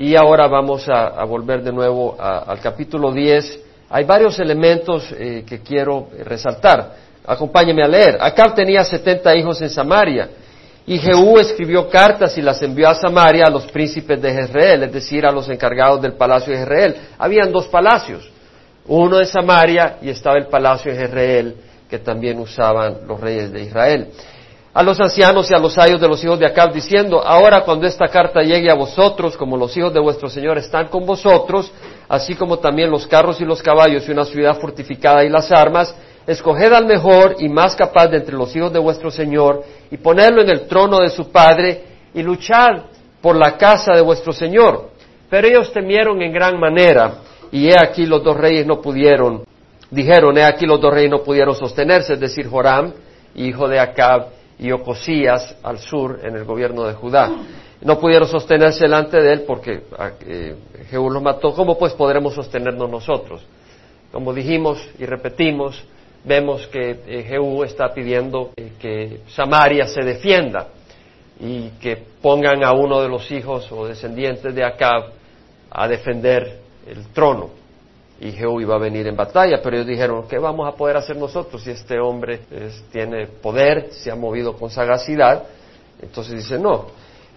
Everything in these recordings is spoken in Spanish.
Y ahora vamos a, volver de nuevo al capítulo 10. Hay varios elementos eh, que quiero resaltar. Acompáñeme a leer. Acab tenía setenta hijos en Samaria. Y Jehú escribió cartas y las envió a Samaria a los príncipes de Jezreel, es decir, a los encargados del palacio de Jezreel. Habían dos palacios, uno en Samaria y estaba el palacio de Jezreel que también usaban los reyes de Israel a los ancianos y a los ayos de los hijos de Acab, diciendo, ahora cuando esta carta llegue a vosotros, como los hijos de vuestro Señor están con vosotros, así como también los carros y los caballos y una ciudad fortificada y las armas, escoged al mejor y más capaz de entre los hijos de vuestro Señor, y ponedlo en el trono de su Padre, y luchad por la casa de vuestro Señor. Pero ellos temieron en gran manera, y he aquí los dos reyes no pudieron, dijeron, he aquí los dos reyes no pudieron sostenerse, es decir, Joram, hijo de Acab, y Ocosías al sur en el gobierno de Judá. No pudieron sostenerse delante de él porque ah, eh, Jehú los mató. ¿Cómo pues podremos sostenernos nosotros? Como dijimos y repetimos, vemos que eh, Jehú está pidiendo eh, que Samaria se defienda y que pongan a uno de los hijos o descendientes de Acab a defender el trono y Jehú iba a venir en batalla, pero ellos dijeron, ¿qué vamos a poder hacer nosotros si este hombre tiene poder, se ha movido con sagacidad? Entonces dice, no.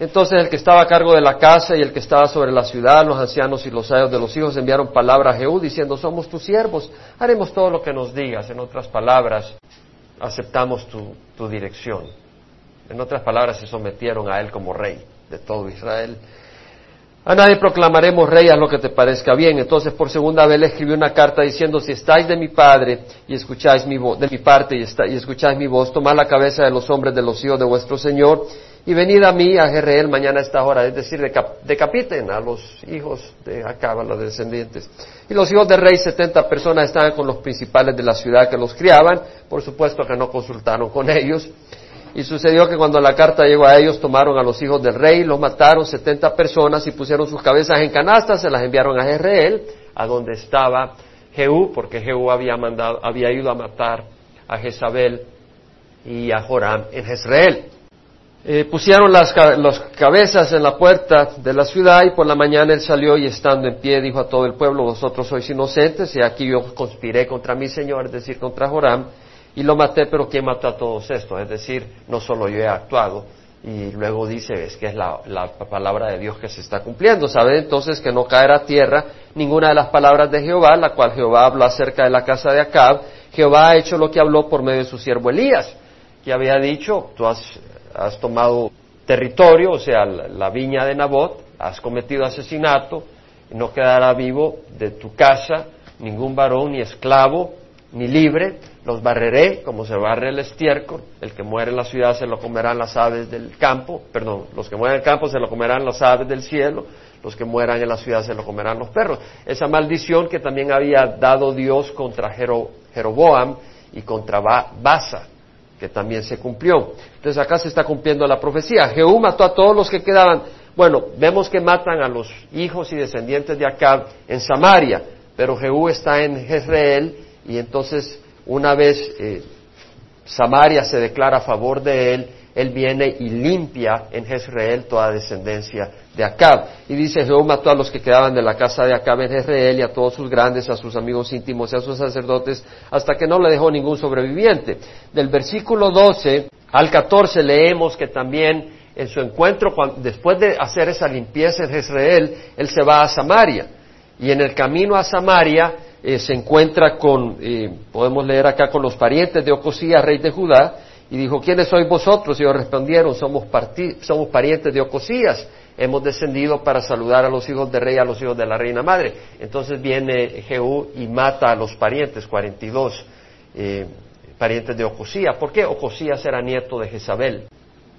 Entonces el que estaba a cargo de la casa y el que estaba sobre la ciudad, los ancianos y los ayos de los hijos enviaron palabra a Jehú diciendo, somos tus siervos, haremos todo lo que nos digas. En otras palabras, aceptamos tu dirección. En otras palabras, se sometieron a él como rey de todo Israel. A nadie proclamaremos rey a lo que te parezca bien. Entonces por segunda vez le escribió una carta diciendo, si estáis de mi padre y escucháis mi voz, de mi parte y, escucháis mi voz, tomad la cabeza de los hombres de los hijos de vuestro Señor y venid a mí, a Jerreel, mañana a esta hora. Es decir, decapiten a los hijos de Acab, a los descendientes. Y los hijos del rey, setenta personas estaban con los principales de la ciudad que los criaban. Por supuesto que no consultaron con ellos. Y sucedió que cuando la carta llegó a ellos, tomaron a los hijos del rey, los mataron setenta personas y pusieron sus cabezas en canastas, se las enviaron a Jezreel, a donde estaba Jehú, porque Jehú había, mandado, había ido a matar a Jezabel y a Joram en Jezreel. Eh, pusieron las, las, cabezas en la puerta de la ciudad y por la mañana él salió y estando en pie dijo a todo el pueblo, vosotros sois inocentes y aquí yo conspiré contra mi Señor, es decir, contra Joram, y lo maté, pero ¿quién mató a todos estos? Es decir, no solo yo he actuado. Y luego dice, es que es la, palabra de Dios que se está cumpliendo. ¿Sabe entonces que no caerá a tierra ninguna de las palabras de Jehová, la cual Jehová habló acerca de la casa de Acab? Jehová ha hecho lo que habló por medio de su siervo Elías, que había dicho, tú has, has tomado territorio, o sea, la, la viña de Nabot, has cometido asesinato, no quedará vivo de tu casa ningún varón ni esclavo ni libre, los barreré como se barre el estiércol, el que muere en la ciudad se lo comerán las aves del campo, perdón, los que mueren en el campo se lo comerán las aves del cielo, los que mueran en la ciudad se lo comerán los perros. Esa maldición que también había dado Dios contra Jeroboam y contra Basa, que también se cumplió. Entonces acá se está cumpliendo la profecía. Jehú mató a todos los que quedaban. Bueno, vemos que matan a los hijos y descendientes de Acab en Samaria, pero Jehú está en Jezreel y entonces una vez eh, Samaria se declara a favor de él, él viene y limpia en Jezreel toda descendencia de Acab. Y dice, Jehová mató a los que quedaban de la casa de Acab en Jezreel y a todos sus grandes, a sus amigos íntimos y a sus sacerdotes, hasta que no le dejó ningún sobreviviente. Del versículo 12 al 14 leemos que también en su encuentro, después de hacer esa limpieza en Jezreel, él se va a Samaria. Y en el camino a Samaria, eh, se encuentra con, eh, podemos leer acá, con los parientes de Ocosías, rey de Judá, y dijo, ¿quiénes sois vosotros? Y ellos respondieron, somos, somos parientes de Ocosías, hemos descendido para saludar a los hijos del rey, a los hijos de la reina madre. Entonces viene Jehú y mata a los parientes, 42 eh, parientes de Ocosías. ¿Por qué? Ocosías era nieto de Jezabel.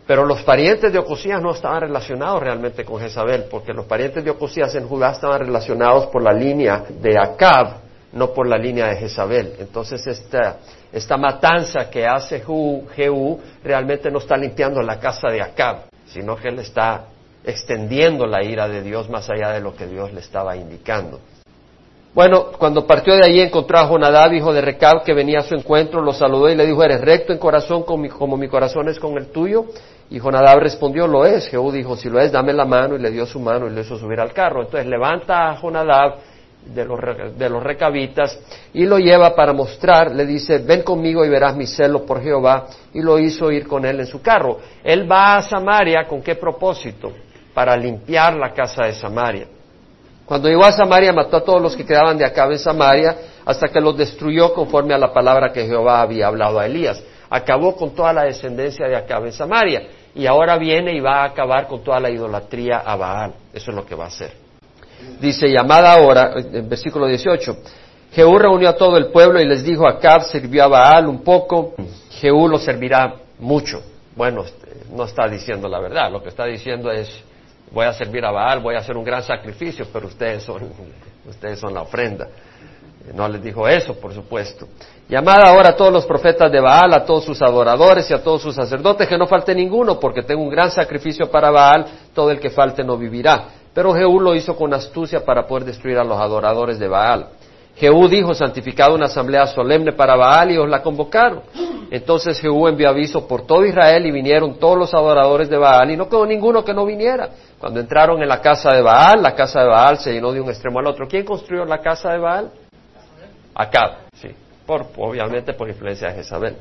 Pero los parientes de Ocosías no estaban relacionados realmente con Jezabel, porque los parientes de Ocosías en Judá estaban relacionados por la línea de Acab, no por la línea de Jezabel. Entonces esta, esta matanza que hace Jehú realmente no está limpiando la casa de Acab, sino que él está extendiendo la ira de Dios más allá de lo que Dios le estaba indicando. Bueno, cuando partió de allí encontró a Jonadab, hijo de Recab, que venía a su encuentro, lo saludó y le dijo, eres recto en corazón como mi, corazón es con el tuyo. Y Jonadab respondió, lo es. Jehú dijo, si lo es, dame la mano, y le dio su mano y le hizo subir al carro. Entonces levanta a Jonadab de los, de los recabitas y lo lleva para mostrar, le dice, ven conmigo y verás mi celo por Jehová, y lo hizo ir con él en su carro. Él va a Samaria, ¿con qué propósito? Para limpiar la casa de Samaria. Cuando llegó a Samaria mató a todos los que quedaban de acá en Samaria hasta que los destruyó conforme a la palabra que Jehová había hablado a Elías. Acabó con toda la descendencia de acá en Samaria y ahora viene y va a acabar con toda la idolatría a Baal. Eso es lo que va a hacer. Dice, llamada ahora, en versículo 18, Jehú reunió a todo el pueblo y les dijo, Acab sirvió a Baal un poco, Jehú lo servirá mucho. Bueno, no está diciendo la verdad, lo que está diciendo es, voy a servir a Baal, voy a hacer un gran sacrificio, pero ustedes son, ustedes son la ofrenda. No les dijo eso, por supuesto. Llamad ahora a todos los profetas de Baal, a todos sus adoradores y a todos sus sacerdotes, que no falte ninguno, porque tengo un gran sacrificio para Baal, todo el que falte no vivirá. Pero Jehú lo hizo con astucia para poder destruir a los adoradores de Baal. Jehú dijo, santificado una asamblea solemne para Baal y os la convocaron. Entonces Jehú envió aviso por todo Israel y vinieron todos los adoradores de Baal y no quedó ninguno que no viniera. Cuando entraron en la casa de Baal, la casa de Baal se llenó de un extremo al otro. ¿Quién construyó la casa de Baal? Acab, sí, por, obviamente por influencia de Jezabel.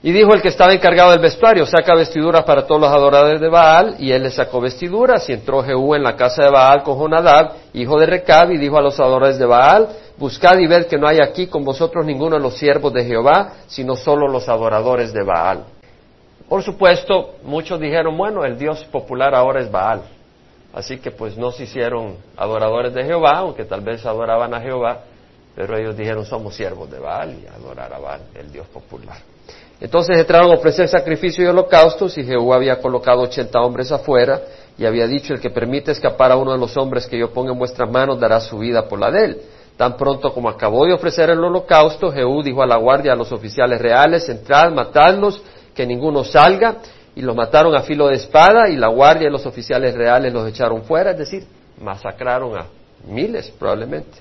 Y dijo el que estaba encargado del vestuario, saca vestiduras para todos los adoradores de Baal, y él le sacó vestiduras, y entró Jehú en la casa de Baal con Jonadab, hijo de Recab, y dijo a los adoradores de Baal, buscad y ved que no hay aquí con vosotros ninguno de los siervos de Jehová, sino solo los adoradores de Baal. Por supuesto, muchos dijeron, bueno, el Dios popular ahora es Baal. Así que pues no se hicieron adoradores de Jehová, aunque tal vez adoraban a Jehová, pero ellos dijeron, somos siervos de Baal y adorar a Baal, el Dios popular. Entonces entraron a ofrecer sacrificio y holocaustos y Jehová había colocado ochenta hombres afuera y había dicho, el que permite escapar a uno de los hombres que yo ponga en vuestras manos dará su vida por la de él. Tan pronto como acabó de ofrecer el holocausto, Jehú dijo a la guardia, a los oficiales reales, entrad, matadlos, que ninguno salga, y los mataron a filo de espada, y la guardia y los oficiales reales los echaron fuera, es decir, masacraron a miles probablemente.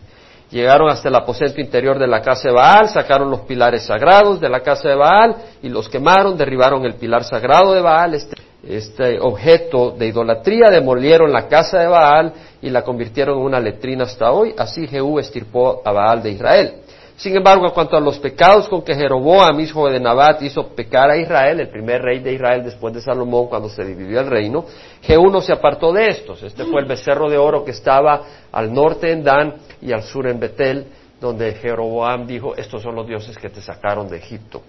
Llegaron hasta el aposento interior de la casa de Baal, sacaron los pilares sagrados de la casa de Baal y los quemaron, derribaron el pilar sagrado de Baal, este, este, objeto de idolatría, demolieron la casa de Baal y la convirtieron en una letrina hasta hoy. Así Jehú estirpó a Baal de Israel. Sin embargo, en cuanto a los pecados con que Jeroboam, hijo de Nabat, hizo pecar a Israel, el primer rey de Israel después de Salomón, cuando se dividió el reino, Jehú no se apartó de estos. Este fue el becerro de oro que estaba al norte en Dan y al sur en Betel, donde Jeroboam dijo, estos son los dioses que te sacaron de Egipto.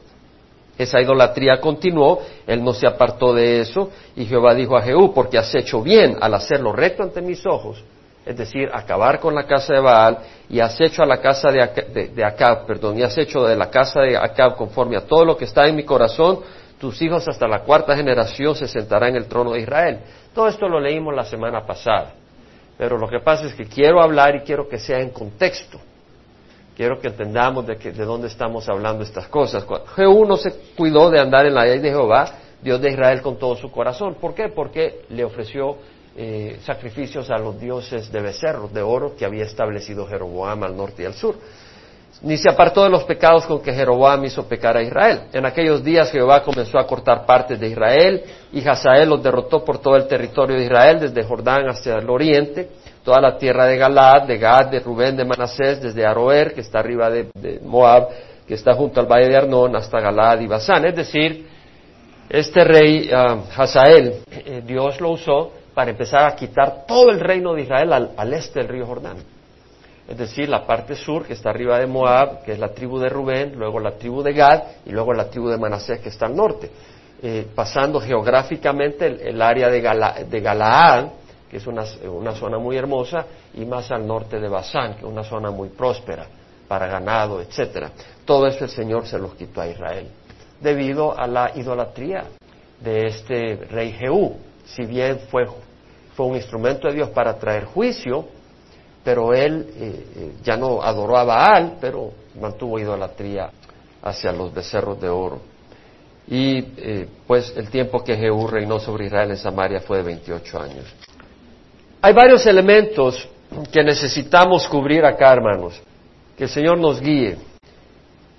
Esa idolatría continuó, él no se apartó de eso, y Jehová dijo a Jehú, porque has hecho bien al hacerlo recto ante mis ojos, es decir, acabar con la casa de Baal, y has hecho a la casa de, Acab, perdón, y has hecho de la casa de Acab conforme a todo lo que está en mi corazón, tus hijos hasta la cuarta generación se sentarán en el trono de Israel. Todo esto lo leímos la semana pasada, pero lo que pasa es que quiero hablar y quiero que sea en contexto. Quiero que entendamos de, de dónde estamos hablando estas cosas. Jehú no se cuidó de andar en la ley de Jehová, Dios de Israel, con todo su corazón. ¿Por qué? Porque le ofreció eh, sacrificios a los dioses de becerros de oro que había establecido Jeroboam al norte y al sur. Ni se apartó de los pecados con que Jeroboam hizo pecar a Israel. En aquellos días Jehová comenzó a cortar partes de Israel y Hazael los derrotó por todo el territorio de Israel, desde Jordán hasta el oriente, toda la tierra de Galad, de Gad, de Rubén, de Manasés, desde Aroer, que está arriba de, Moab, que está junto al valle de Arnón, hasta Galad y Basán. Es decir, este rey uh, Hazael, eh, Dios lo usó para empezar a quitar todo el reino de Israel al, este del río Jordán. Es decir, la parte sur que está arriba de Moab, que es la tribu de Rubén, luego la tribu de Gad y luego la tribu de Manasés que está al norte. Eh, pasando geográficamente el, área de, Galaad, que es una, zona muy hermosa, y más al norte de Basán, que es una zona muy próspera para ganado, etcétera. Todo eso el Señor se los quitó a Israel, debido a la idolatría de este rey Jehú. Si bien fue fue un instrumento de Dios para traer juicio, pero él eh, eh, ya no adoró a Baal, pero mantuvo idolatría hacia los becerros de oro. Y eh, pues el tiempo que Jehú reinó sobre Israel en Samaria fue de 28 años. Hay varios elementos que necesitamos cubrir acá, hermanos. Que el Señor nos guíe.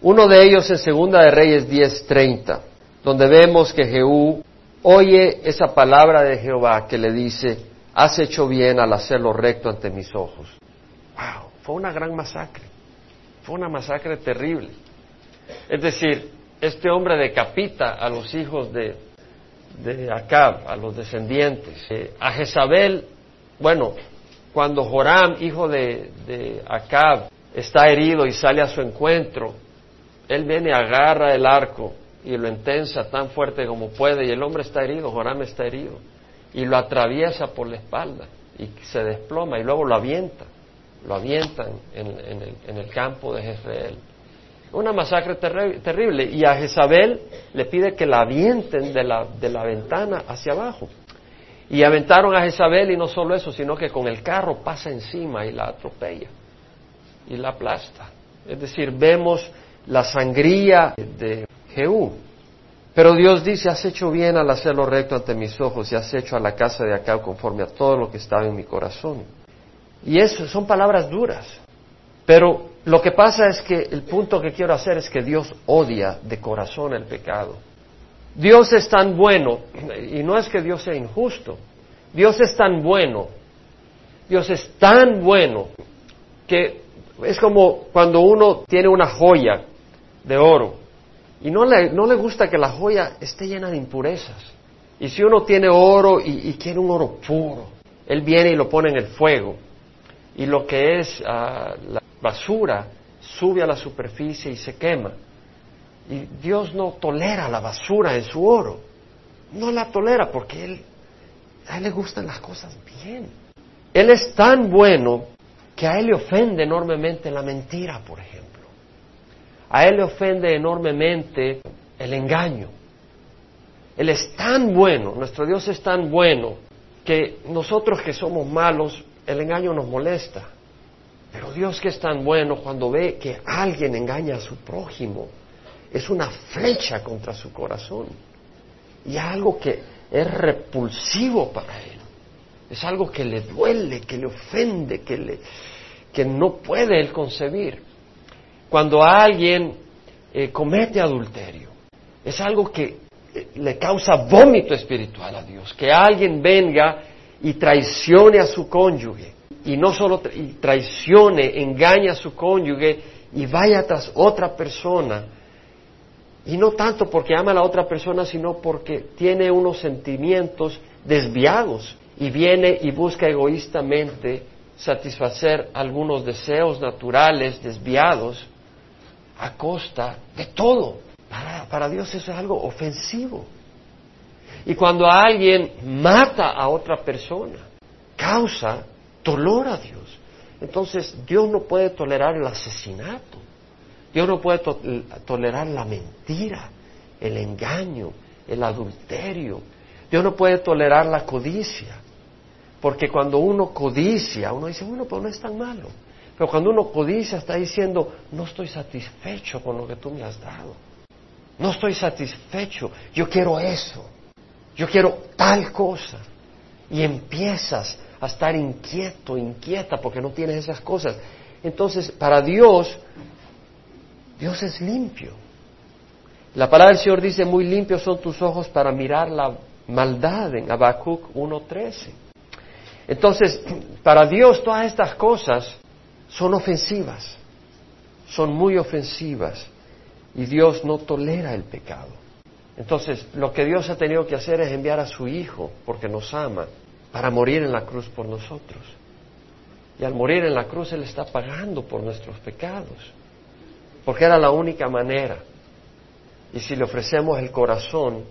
Uno de ellos es Segunda de Reyes 10:30, donde vemos que Jehú oye esa palabra de Jehová que le dice, has hecho bien al hacerlo recto ante mis ojos. ¡Wow! Fue una gran masacre. Fue una masacre terrible. Es decir, este hombre decapita a los hijos de, de Acab, a los descendientes. Eh, a Jezabel, bueno, cuando Joram, hijo de, de Acab, está herido y sale a su encuentro, él viene, agarra el arco y lo intensa tan fuerte como puede y el hombre está herido, Joram está herido, y lo atraviesa por la espalda y se desploma y luego lo avienta, lo avientan en, el, campo de Jezreel. Una masacre terrible y a Jezabel le pide que la avienten de la, de la ventana hacia abajo. Y aventaron a Jezabel y no solo eso, sino que con el carro pasa encima y la atropella y la aplasta. Es decir, vemos la sangría de Pero Dios dice, has hecho bien al hacerlo recto ante mis ojos y has hecho a la casa de acá conforme a todo lo que estaba en mi corazón. Y eso son palabras duras. Pero lo que pasa es que el punto que quiero hacer es que Dios odia de corazón el pecado. Dios es tan bueno, y no es que Dios sea injusto, Dios es tan bueno, Dios es tan bueno que es como cuando uno tiene una joya de oro y no le, no le gusta que la joya esté llena de impurezas. Y si uno tiene oro y, quiere un oro puro, él viene y lo pone en el fuego. Y lo que es ah, la basura sube a la superficie y se quema. Y Dios no tolera la basura en su oro. No la tolera porque él, a Él le gustan las cosas bien. Él es tan bueno que a Él le ofende enormemente la mentira, por ejemplo. A Él le ofende enormemente el engaño. Él es tan bueno, nuestro Dios es tan bueno, que nosotros que somos malos, el engaño nos molesta. Pero Dios que es tan bueno, cuando ve que alguien engaña a su prójimo, es una flecha contra su corazón. Y algo que es repulsivo para Él. Es algo que le duele, que le ofende, que, le, que no puede Él concebir cuando alguien eh, comete adulterio. Es algo que eh, le causa vómito espiritual a Dios, que alguien venga y traicione a su cónyuge, y no solo traicione, engañe a su cónyuge y vaya tras otra persona, y no tanto porque ama a la otra persona, sino porque tiene unos sentimientos desviados y viene y busca egoístamente satisfacer algunos deseos naturales desviados a costa de todo. Para, Dios eso es algo ofensivo. Y cuando alguien mata a otra persona, causa dolor a Dios. Entonces Dios no puede tolerar el asesinato. Dios no puede tolerar la mentira, el engaño, el adulterio. Dios no puede tolerar la codicia. Porque cuando uno codicia, uno dice, bueno, pues no es tan malo. Pero cuando uno codicia está diciendo, no estoy satisfecho con lo que tú me has dado. No estoy satisfecho, yo quiero eso. Yo quiero tal cosa. Y empiezas a estar inquieto, inquieta, porque no tienes esas cosas. Entonces, para Dios, Dios es limpio. La palabra del Señor dice, muy limpios son tus ojos para mirar la maldad en Habacuc 1.13. Entonces, para Dios todas estas cosas son ofensivas, son muy ofensivas y Dios no tolera el pecado. Entonces, lo que Dios ha tenido que hacer es enviar a su Hijo, porque nos ama, para morir en la cruz por nosotros. Y al morir en la cruz Él está pagando por nuestros pecados, porque era la única manera. Y si le ofrecemos el corazón,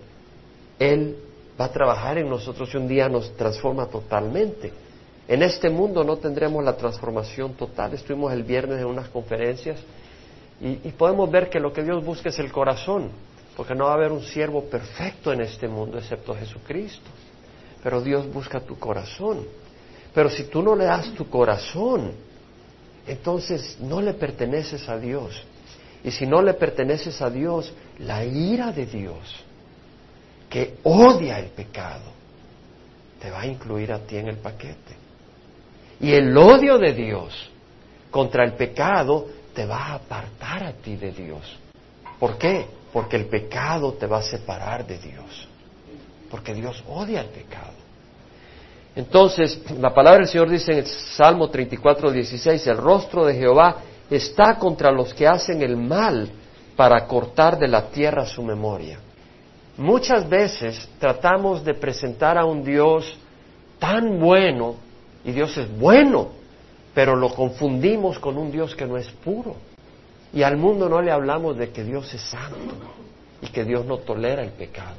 Él va a trabajar en nosotros y un día nos transforma totalmente. En este mundo no tendremos la transformación total. Estuvimos el viernes en unas conferencias y, podemos ver que lo que Dios busca es el corazón, porque no va a haber un siervo perfecto en este mundo excepto Jesucristo. Pero Dios busca tu corazón. Pero si tú no le das tu corazón, entonces no le perteneces a Dios. Y si no le perteneces a Dios, la ira de Dios, que odia el pecado, te va a incluir a ti en el paquete. Y el odio de Dios contra el pecado te va a apartar a ti de Dios. ¿Por qué? Porque el pecado te va a separar de Dios. porque Dios odia el pecado. Entonces, la palabra del Señor dice en el Salmo 34, 16, el rostro de Jehová está contra los que hacen el mal para cortar de la tierra su memoria. Muchas veces tratamos de presentar a un Dios tan bueno, y Dios es bueno, pero lo confundimos con un Dios que no es puro. Y al mundo no le hablamos de que Dios es santo y que Dios no tolera el pecado.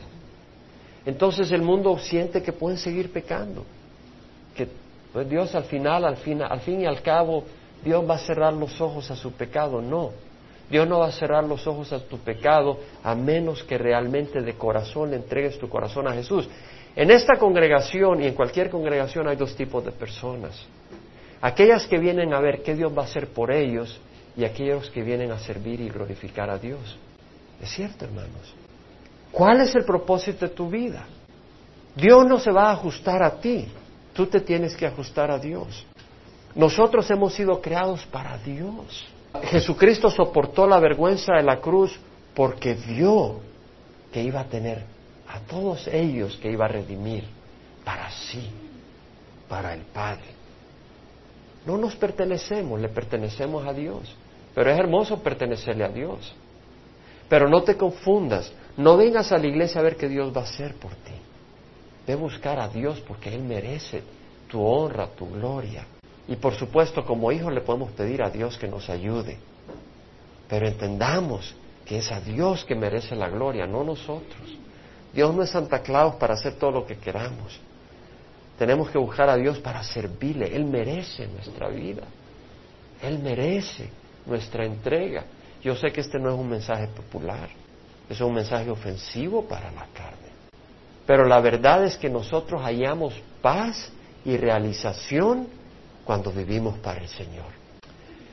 Entonces el mundo siente que pueden seguir pecando, que pues, Dios al final, al fin, al fin y al cabo, Dios va a cerrar los ojos a su pecado. No, Dios no va a cerrar los ojos a tu pecado a menos que realmente de corazón le entregues tu corazón a Jesús. En esta congregación y en cualquier congregación hay dos tipos de personas. Aquellas que vienen a ver qué Dios va a hacer por ellos y aquellos que vienen a servir y glorificar a Dios. Es cierto, hermanos. ¿Cuál es el propósito de tu vida? Dios no se va a ajustar a ti, tú te tienes que ajustar a Dios. Nosotros hemos sido creados para Dios. Jesucristo soportó la vergüenza de la cruz porque vio que iba a tener a todos ellos que iba a redimir para sí, para el Padre. No nos pertenecemos, le pertenecemos a Dios. Pero es hermoso pertenecerle a Dios. Pero no te confundas, no vengas a la iglesia a ver qué Dios va a hacer por ti. Ve buscar a Dios porque Él merece tu honra, tu gloria. Y por supuesto, como hijos le podemos pedir a Dios que nos ayude. Pero entendamos que es a Dios que merece la gloria, no nosotros. Dios no es Santa Claus para hacer todo lo que queramos. Tenemos que buscar a Dios para servirle. Él merece nuestra vida. Él merece nuestra entrega. Yo sé que este no es un mensaje popular, es un mensaje ofensivo para la carne. Pero la verdad es que nosotros hallamos paz y realización cuando vivimos para el Señor.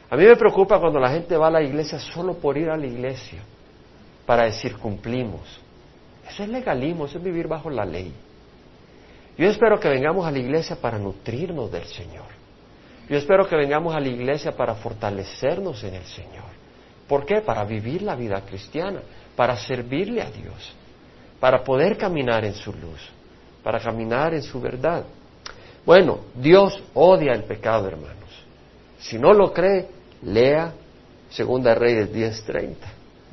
A mí me preocupa cuando la gente va a la iglesia solo por ir a la iglesia, para decir cumplimos. Eso es legalismo, eso es vivir bajo la ley. Yo espero que vengamos a la iglesia para nutrirnos del Señor. Yo espero que vengamos a la iglesia para fortalecernos en el Señor. ¿Por qué? Para vivir la vida cristiana, para servirle a Dios, para poder caminar en su luz, para caminar en su verdad. Bueno, Dios odia el pecado, hermanos. Si no lo cree, lea Segunda Reyes 10:30.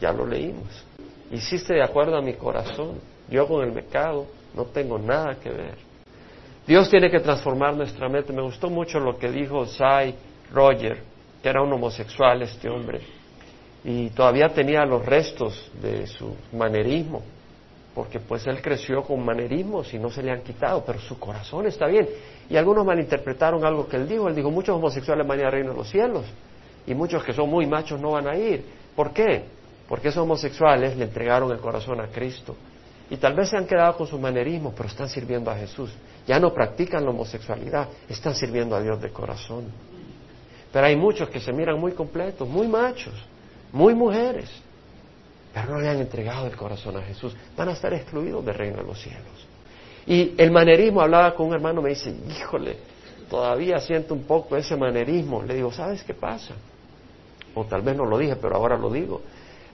Ya lo leímos. Hiciste de acuerdo a mi corazón. Yo con el pecado no tengo nada que ver. Dios tiene que transformar nuestra mente. Me gustó mucho lo que dijo Cy Roger, que era un homosexual este hombre, y todavía tenía los restos de su manerismo, porque pues él creció con manerismos y no se le han quitado, pero su corazón está bien. Y algunos malinterpretaron algo que él dijo. Él dijo, muchos homosexuales van a ir al reino de los cielos, y muchos que son muy machos no van a ir. ¿Por qué? Porque esos homosexuales le entregaron el corazón a Cristo y tal vez se han quedado con sus manerismos, pero están sirviendo a Jesús. Ya no practican la homosexualidad, están sirviendo a Dios de corazón. Pero hay muchos que se miran muy completos, muy machos, muy mujeres, pero no le han entregado el corazón a Jesús. Van a estar excluidos del reino de los cielos. Y el manerismo, hablaba con un hermano, me dice, híjole, todavía siento un poco ese manerismo. Le digo, ¿sabes qué pasa? O tal vez no lo dije, pero ahora lo digo.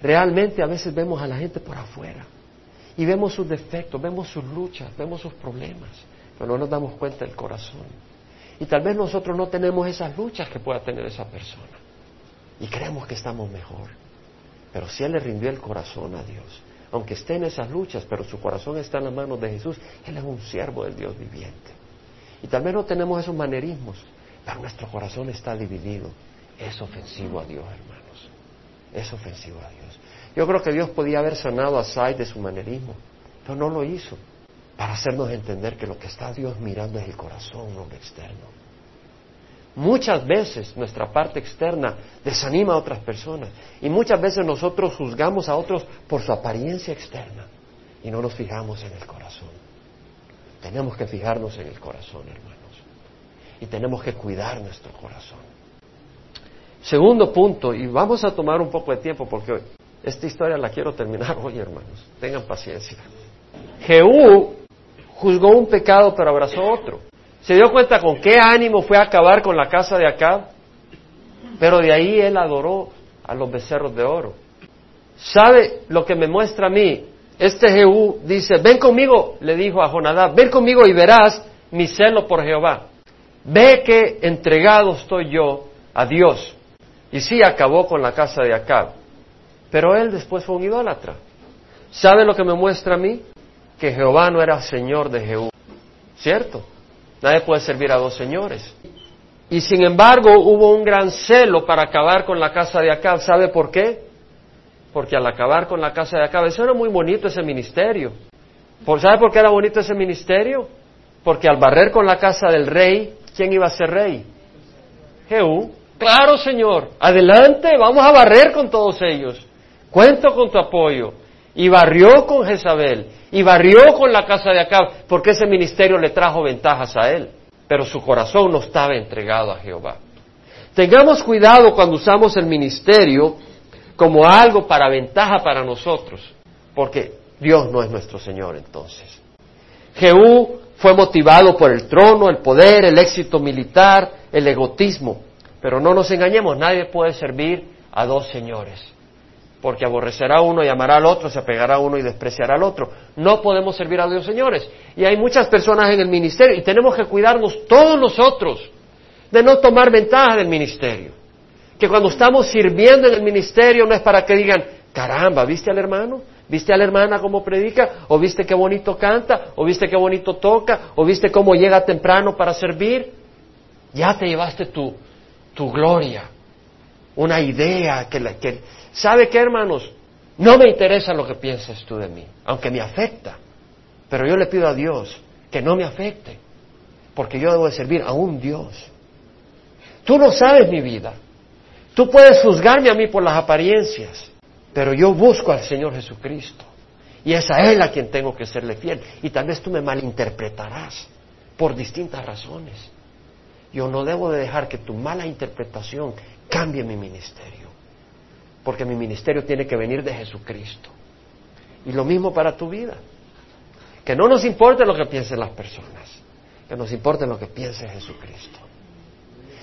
Realmente a veces vemos a la gente por afuera y vemos sus defectos, vemos sus luchas, vemos sus problemas, pero no nos damos cuenta del corazón. Y tal vez nosotros no tenemos esas luchas que pueda tener esa persona. Y creemos que estamos mejor. Pero si Él le rindió el corazón a Dios, aunque esté en esas luchas, pero su corazón está en las manos de Jesús, Él es un siervo del Dios viviente. Y tal vez no tenemos esos manerismos, pero nuestro corazón está dividido. Es ofensivo a Dios, hermanos. Es ofensivo a Dios. Yo creo que Dios podía haber sanado a Sai de su manerismo, pero no lo hizo, para hacernos entender que lo que está Dios mirando es el corazón, no lo externo. Muchas veces nuestra parte externa desanima a otras personas y muchas veces nosotros juzgamos a otros por su apariencia externa y no nos fijamos en el corazón. Tenemos que fijarnos en el corazón, hermanos, y tenemos que cuidar nuestro corazón. Segundo punto, y vamos a tomar un poco de tiempo porque esta historia la quiero terminar hoy, hermanos. Tengan paciencia. Jehú juzgó un pecado pero abrazó otro. ¿Se dio cuenta con qué ánimo fue a acabar con la casa de Acab? Pero de ahí él adoró a los becerros de oro. ¿Sabe lo que me muestra a mí? este Jehú dice, ven conmigo, le dijo a Jonadab, ven conmigo y verás mi celo por Jehová. Ve que entregado estoy yo a Dios. Y sí acabó con la casa de Acab. Pero él después fue un idólatra. ¿Sabe lo que me muestra a mí? Que Jehová no era señor de Jehú. ¿Cierto? Nadie puede servir a dos señores. Y sin embargo hubo un gran celo para acabar con la casa de Acab. ¿Sabe por qué? Porque al acabar con la casa de Acab, eso era muy bonito ese ministerio. ¿Sabe por qué era bonito ese ministerio? Porque al barrer con la casa del rey, ¿quién iba a ser rey? Jehú. Claro, Señor. Adelante, vamos a barrer con todos ellos. Cuento con tu apoyo. Y barrió con Jezabel. Y barrió con la casa de Acab, porque ese ministerio le trajo ventajas a él. Pero su corazón no estaba entregado a Jehová. Tengamos cuidado cuando usamos el ministerio como algo para ventaja para nosotros, porque Dios no es nuestro Señor entonces. Jehú fue motivado por el trono, el poder, el éxito militar, el egotismo. Pero no nos engañemos, nadie puede servir a dos señores, porque aborrecerá uno y amará al otro, se apegará a uno y despreciará al otro. No podemos servir a dos señores. Y hay muchas personas en el ministerio y tenemos que cuidarnos todos nosotros de no tomar ventaja del ministerio que cuando estamos sirviendo en el ministerio no es para que digan, caramba, ¿viste al hermano? ¿Viste a la hermana cómo predica? ¿O viste qué bonito canta? ¿O viste qué bonito toca? ¿O viste cómo llega temprano para servir? Ya te llevaste tu, tu gloria, una idea que, la, que... ¿Sabe qué, hermanos? No me interesa lo que pienses tú de mí, aunque me afecta. Pero yo le pido a Dios que no me afecte, porque yo debo de servir a un Dios. Tú no sabes mi vida. Tú puedes juzgarme a mí por las apariencias, pero yo busco al Señor Jesucristo. Y es a Él a quien tengo que serle fiel. Y tal vez tú me malinterpretarás por distintas razones. Yo no debo de dejar que tu mala interpretación cambie mi ministerio. Porque mi ministerio tiene que venir de Jesucristo. Y lo mismo para tu vida. Que no nos importe lo que piensen las personas. Que nos importe lo que piense Jesucristo.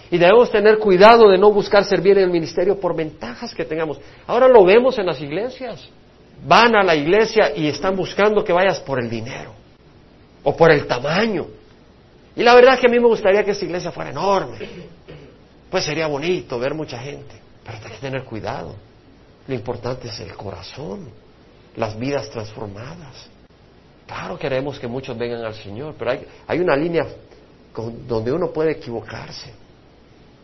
Y debemos tener cuidado de no buscar servir en el ministerio por ventajas que tengamos. Ahora lo vemos en las iglesias. Van a la iglesia y están buscando que vayas por el dinero o por el tamaño. Y la verdad es que a mí me gustaría que esta iglesia fuera enorme. Pues sería bonito ver mucha gente. Pero hay que tener cuidado. Lo importante es el corazón, las vidas transformadas. Claro queremos que muchos vengan al Señor, pero hay, hay una línea donde uno puede equivocarse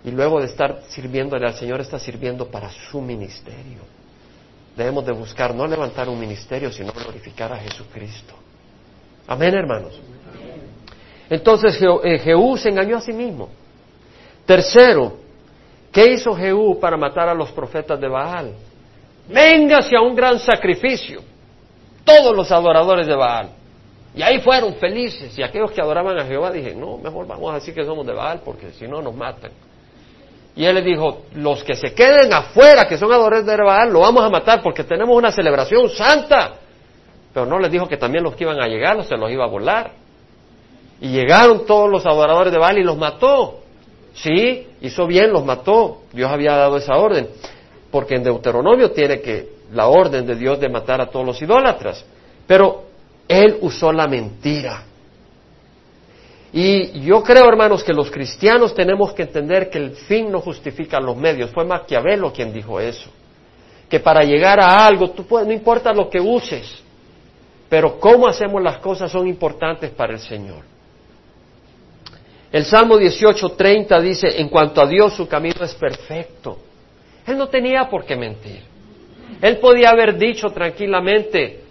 y luego de estar sirviéndole al Señor está sirviendo para su ministerio. Debemos de buscar no levantar un ministerio, sino glorificar a Jesucristo. Amén, hermanos. Entonces eh, Jehú se engañó a sí mismo. Tercero, ¿qué hizo Jehú para matar a los profetas de Baal? Véngase a un gran sacrificio. Todos los adoradores de Baal. Y ahí fueron felices. Y aquellos que adoraban a Jehová dije, no, mejor vamos a decir que somos de Baal porque si no nos matan. Y él le dijo, los que se queden afuera, que son adoradores de Baal, lo vamos a matar porque tenemos una celebración santa. Pero no les dijo que también los que iban a llegar se los iba a volar. Y llegaron todos los adoradores de Baal y los mató. Sí, hizo bien, los mató. Dios había dado esa orden. Porque en Deuteronomio tiene que la orden de Dios de matar a todos los idólatras. Pero él usó la mentira. Y yo creo, hermanos, que los cristianos tenemos que entender que el fin no justifica los medios. Fue Maquiavelo quien dijo eso. Que para llegar a algo, puedes, no importa lo que uses, pero cómo hacemos las cosas son importantes para el Señor. El Salmo 18:30 dice, en cuanto a Dios su camino es perfecto. Él no tenía por qué mentir. Él podía haber dicho tranquilamente,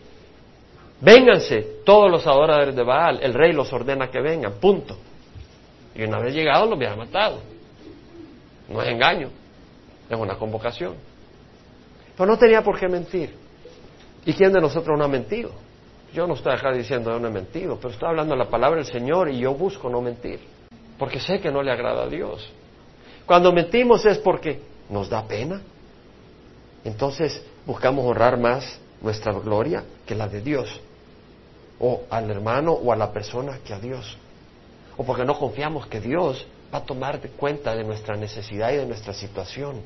Vénganse todos los adoradores de Baal, el rey los ordena que vengan, punto. Y una vez llegado los hubiera matado. No es engaño, es una convocación. Pero no tenía por qué mentir. ¿Y quién de nosotros no ha mentido? Yo no estoy acá diciendo yo no he mentido, pero estoy hablando la palabra del Señor y yo busco no mentir, porque sé que no le agrada a Dios. Cuando mentimos es porque nos da pena. Entonces buscamos honrar más nuestra gloria que la de Dios o al hermano o a la persona que a Dios. O porque no confiamos que Dios va a tomar cuenta de nuestra necesidad y de nuestra situación,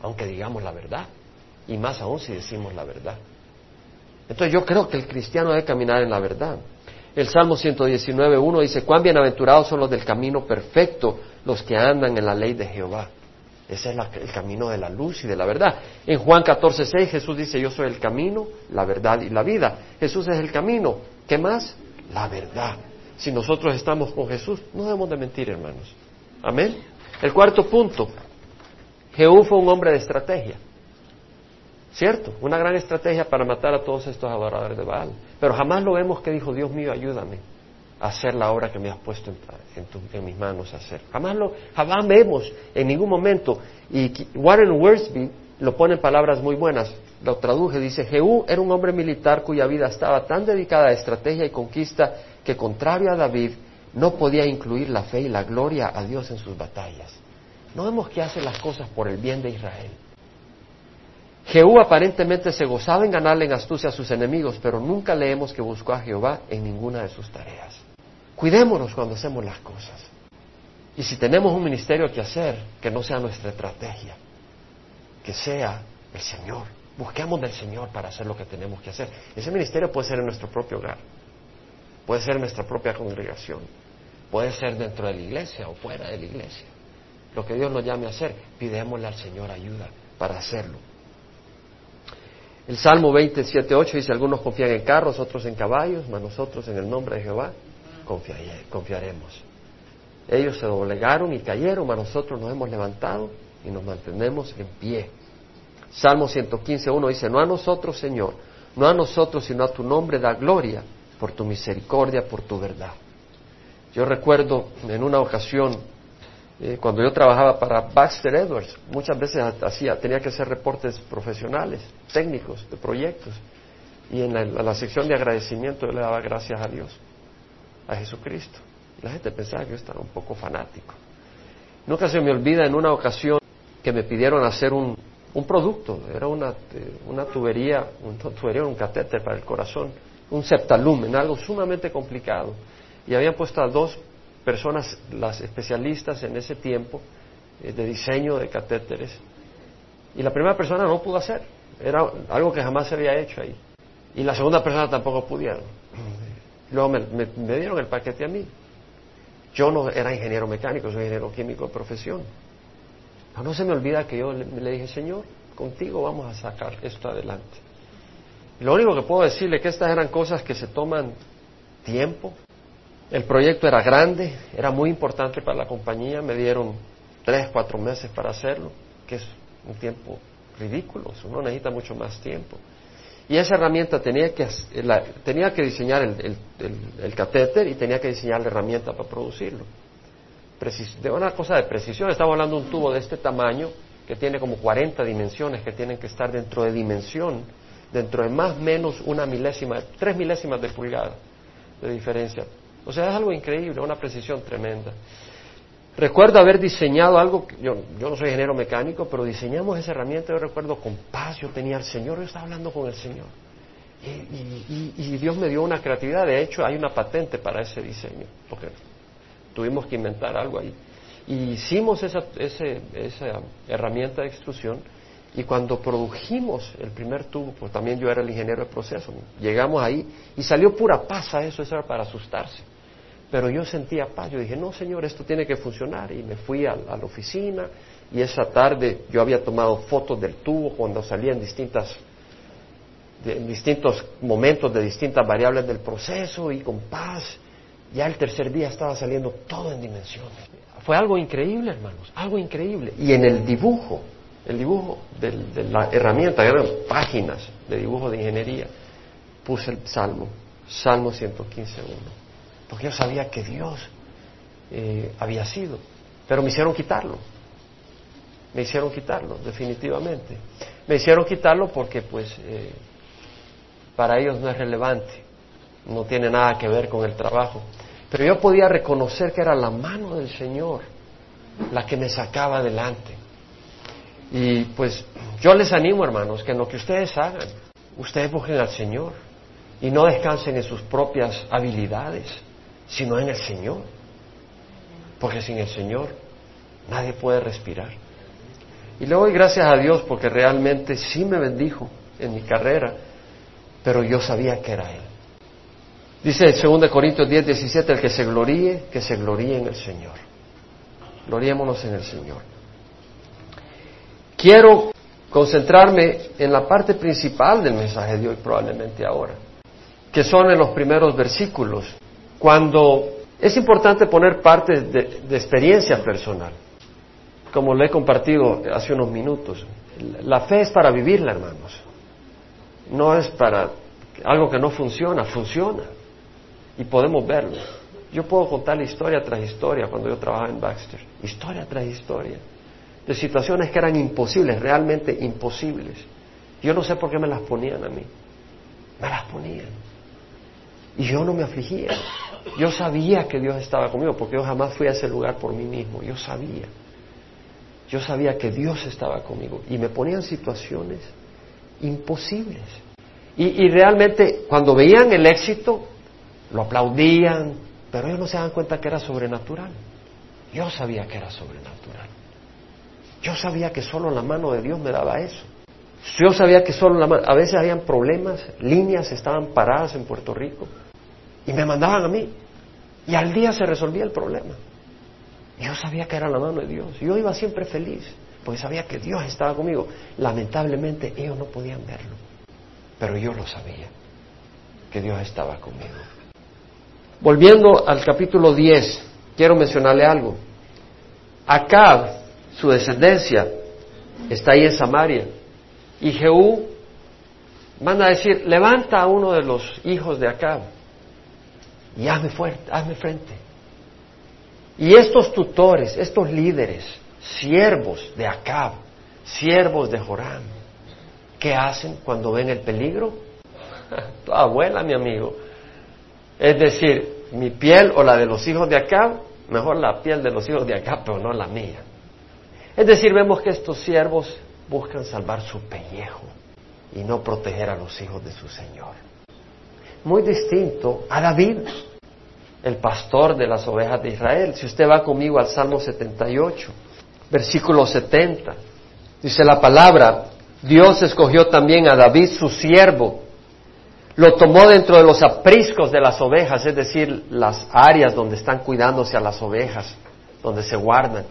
aunque digamos la verdad. Y más aún si decimos la verdad. Entonces yo creo que el cristiano debe caminar en la verdad. El Salmo 119.1 dice, cuán bienaventurados son los del camino perfecto, los que andan en la ley de Jehová. Ese es el camino de la luz y de la verdad. En Juan 14.6 Jesús dice, yo soy el camino, la verdad y la vida. Jesús es el camino. ¿Qué más? La verdad. Si nosotros estamos con Jesús, no debemos de mentir, hermanos. Amén. El cuarto punto, Jehú fue un hombre de estrategia. ¿Cierto? Una gran estrategia para matar a todos estos adoradores de Baal. Pero jamás lo vemos que dijo, Dios mío, ayúdame a hacer la obra que me has puesto en, mis manos a hacer. Jamás lo, jamás vemos en ningún momento. Y Warren Worsby lo pone en palabras muy buenas. Lo traduje, dice, Jehú era un hombre militar cuya vida estaba tan dedicada a estrategia y conquista que, contrario a David, no podía incluir la fe y la gloria a Dios en sus batallas. No vemos que hace las cosas por el bien de Israel. Jehú aparentemente se gozaba en ganarle en astucia a sus enemigos, pero nunca leemos que buscó a Jehová en ninguna de sus tareas. Cuidémonos cuando hacemos las cosas. Y si tenemos un ministerio que hacer, que no sea nuestra estrategia, que sea el Señor. Busquemos del Señor para hacer lo que tenemos que hacer. Ese ministerio puede ser en nuestro propio hogar, puede ser en nuestra propia congregación, puede ser dentro de la iglesia o fuera de la iglesia. Lo que Dios nos llame a hacer, pidémosle al Señor ayuda para hacerlo. El Salmo 27, 8 dice, algunos confían en carros, otros en caballos, mas nosotros en el nombre de Jehová confiaremos. Ellos se doblegaron y cayeron, mas nosotros nos hemos levantado y nos mantenemos en pie. Salmo 115, 1 dice, no a nosotros, Señor, no a nosotros, sino a tu nombre da gloria por tu misericordia, por tu verdad. Yo recuerdo en una ocasión eh, cuando yo trabajaba para Baxter Edwards, muchas veces hacía, tenía que hacer reportes profesionales, técnicos, de proyectos. Y en la, sección de agradecimiento yo le daba gracias a Dios, a Jesucristo. la gente pensaba que yo estaba un poco fanático. Nunca se me olvida en una ocasión que me pidieron hacer un, un producto, era una, eh, una tubería, un, tubería, un catéter para el corazón, un septalumen, algo sumamente complicado. Y habían puesto a dos personas, las especialistas en ese tiempo eh, de diseño de catéteres. Y la primera persona no pudo hacer, era algo que jamás se había hecho ahí. Y la segunda persona tampoco pudieron. Luego me, dieron el paquete a mí. Yo no era ingeniero mecánico, soy ingeniero químico de profesión. Pero no se me olvida que yo le, dije, Señor, contigo vamos a sacar esto adelante. Lo único que puedo decirle es que estas eran cosas que se toman tiempo, el proyecto era grande, era muy importante para la compañía, me dieron tres, cuatro meses para hacerlo, que es un tiempo ridículo, uno necesita mucho más tiempo. Y esa herramienta tenía que, tenía que diseñar el, catéter y tenía que diseñar la herramienta para producirlo. de una cosa de precisión, estamos hablando de un tubo de este tamaño que tiene como 40 dimensiones que tienen que estar dentro de dimensión, dentro de más o menos una milésima, tres milésimas de pulgada de diferencia. O sea, es algo increíble, una precisión tremenda. Recuerdo haber diseñado algo, yo, yo no soy ingeniero mecánico, pero diseñamos esa herramienta, yo recuerdo con paz, yo tenía al Señor, yo estaba hablando con el Señor. Y, Dios me dio una creatividad, de hecho hay una patente para ese diseño, porque tuvimos que inventar algo ahí. Y hicimos esa, esa herramienta de extrusión y cuando produjimos el primer tubo, pues también yo era el ingeniero de proceso, llegamos ahí y salió pura paz a eso, eso era para asustarse. Pero yo sentía paz, yo dije, no señor, esto tiene que funcionar. Y me fui a, la oficina y esa tarde yo había tomado fotos del tubo cuando salía en distintas en distintos momentos de distintas variables del proceso y con paz. Ya el tercer día estaba saliendo todo en dimensiones. Fue algo increíble, hermanos, algo increíble. Y en el dibujo, el dibujo de la herramienta, eran páginas de dibujo de ingeniería, puse el Salmo, Salmo 115.1 porque yo sabía que Dios eh, había sido, pero me hicieron quitarlo, me hicieron quitarlo, definitivamente. Me hicieron quitarlo porque pues eh, para ellos no es relevante, no tiene nada que ver con el trabajo. Pero yo podía reconocer que era la mano del Señor la que me sacaba adelante. Y pues yo les animo, hermanos, que en lo que ustedes hagan, ustedes busquen al Señor y no descansen en sus propias habilidades sino en el Señor. Porque sin el Señor nadie puede respirar. Y le doy gracias a Dios porque realmente sí me bendijo en mi carrera. pero yo sabía que era Él. Dice en 2 Corintios 10, 17, el que se gloríe, que se gloríe en el Señor. Gloriémonos en el Señor. Quiero concentrarme en la parte principal del mensaje de hoy, probablemente ahora, que son en los primeros versículos, cuando es importante poner parte de, experiencia personal, como le he compartido hace unos minutos. La fe es para vivirla, hermanos. No es para algo que no funciona, funciona. Y podemos verlo. Yo puedo contar historia tras historia cuando yo trabajaba en Baxter. Historia tras historia. De situaciones que eran imposibles, realmente imposibles. Yo no sé por qué me las ponían a mí. Me las ponían. Y yo no me afligía. Yo sabía que Dios estaba conmigo, porque yo jamás fui a ese lugar por mí mismo. Yo sabía. Yo sabía que Dios estaba conmigo. Y me ponían situaciones imposibles. Y, y realmente, cuando veían el éxito, lo aplaudían, pero ellos no se dan cuenta que era sobrenatural. Yo sabía que era sobrenatural. Yo sabía que solo la mano de Dios me daba eso. Yo sabía que solo la mano, a veces habían problemas, líneas estaban paradas en Puerto Rico y me mandaban a mí. Y al día se resolvía el problema. Yo sabía que era la mano de Dios. Yo iba siempre feliz, porque sabía que Dios estaba conmigo. Lamentablemente ellos no podían verlo, pero yo lo sabía, que Dios estaba conmigo. Volviendo al capítulo 10, quiero mencionarle algo. Acab, su descendencia, está ahí en Samaria. Y Jehú manda a decir, levanta a uno de los hijos de Acab y hazme, fuerte, hazme frente. Y estos tutores, estos líderes, siervos de Acab, siervos de Joram, ¿qué hacen cuando ven el peligro? Tu abuela, mi amigo. Es decir, mi piel o la de los hijos de Acab, mejor la piel de los hijos de Acab, pero no la mía. Es decir, vemos que estos siervos buscan salvar su pellejo y no proteger a los hijos de su Señor. Muy distinto a David, el pastor de las ovejas de Israel. Si usted va conmigo al Salmo 78, versículo 70, dice la palabra, Dios escogió también a David su siervo, lo tomó dentro de los apriscos de las ovejas, es decir, las áreas donde están cuidándose a las ovejas, donde se guardan.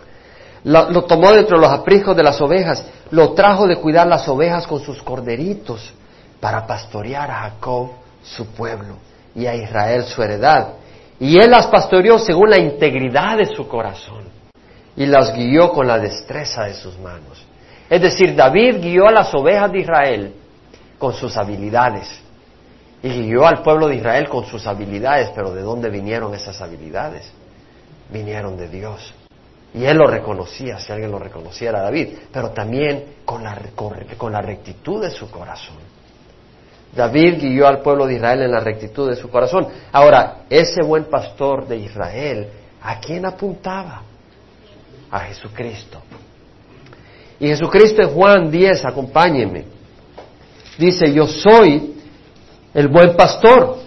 Lo, lo, tomó dentro de los apriscos de las ovejas, lo trajo de cuidar las ovejas con sus corderitos para pastorear a Jacob, su pueblo, y a Israel, su heredad. Y él las pastoreó según la integridad de su corazón y las guió con la destreza de sus manos. Es decir, David guió a las ovejas de Israel con sus habilidades y guió al pueblo de Israel con sus habilidades, pero ¿de dónde vinieron esas habilidades? Vinieron de Dios. Y él lo reconocía, si alguien lo reconociera, David, pero también con la, con la rectitud de su corazón. David guió al pueblo de Israel en la rectitud de su corazón. Ahora, ese buen pastor de Israel, ¿a quién apuntaba? A Jesucristo. Y Jesucristo en Juan 10, acompáñeme, dice, yo soy el buen pastor.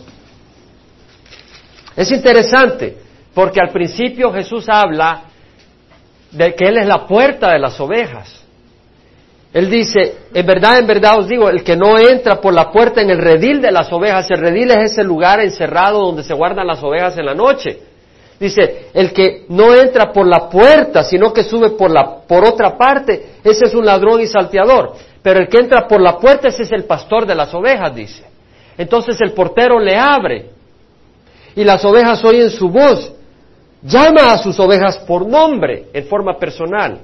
Es interesante, porque al principio Jesús habla de que Él es la puerta de las ovejas. Él dice, en verdad, en verdad os digo, el que no entra por la puerta en el redil de las ovejas, el redil es ese lugar encerrado donde se guardan las ovejas en la noche. Dice, el que no entra por la puerta, sino que sube por, la, por otra parte, ese es un ladrón y salteador. Pero el que entra por la puerta, ese es el pastor de las ovejas, dice. Entonces el portero le abre y las ovejas oyen su voz. Llama a sus ovejas por nombre, en forma personal,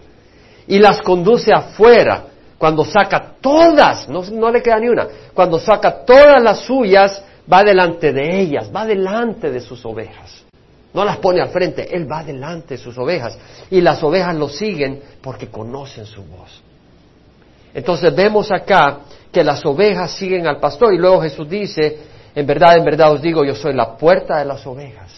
y las conduce afuera cuando saca todas, no, le queda ni una, cuando saca todas las suyas, va delante de ellas, va delante de sus ovejas. No las pone al frente, Él va delante de sus ovejas. Y las ovejas lo siguen porque conocen su voz. Entonces vemos acá que las ovejas siguen al pastor y luego Jesús dice, en verdad, en verdad os digo, yo soy la puerta de las ovejas.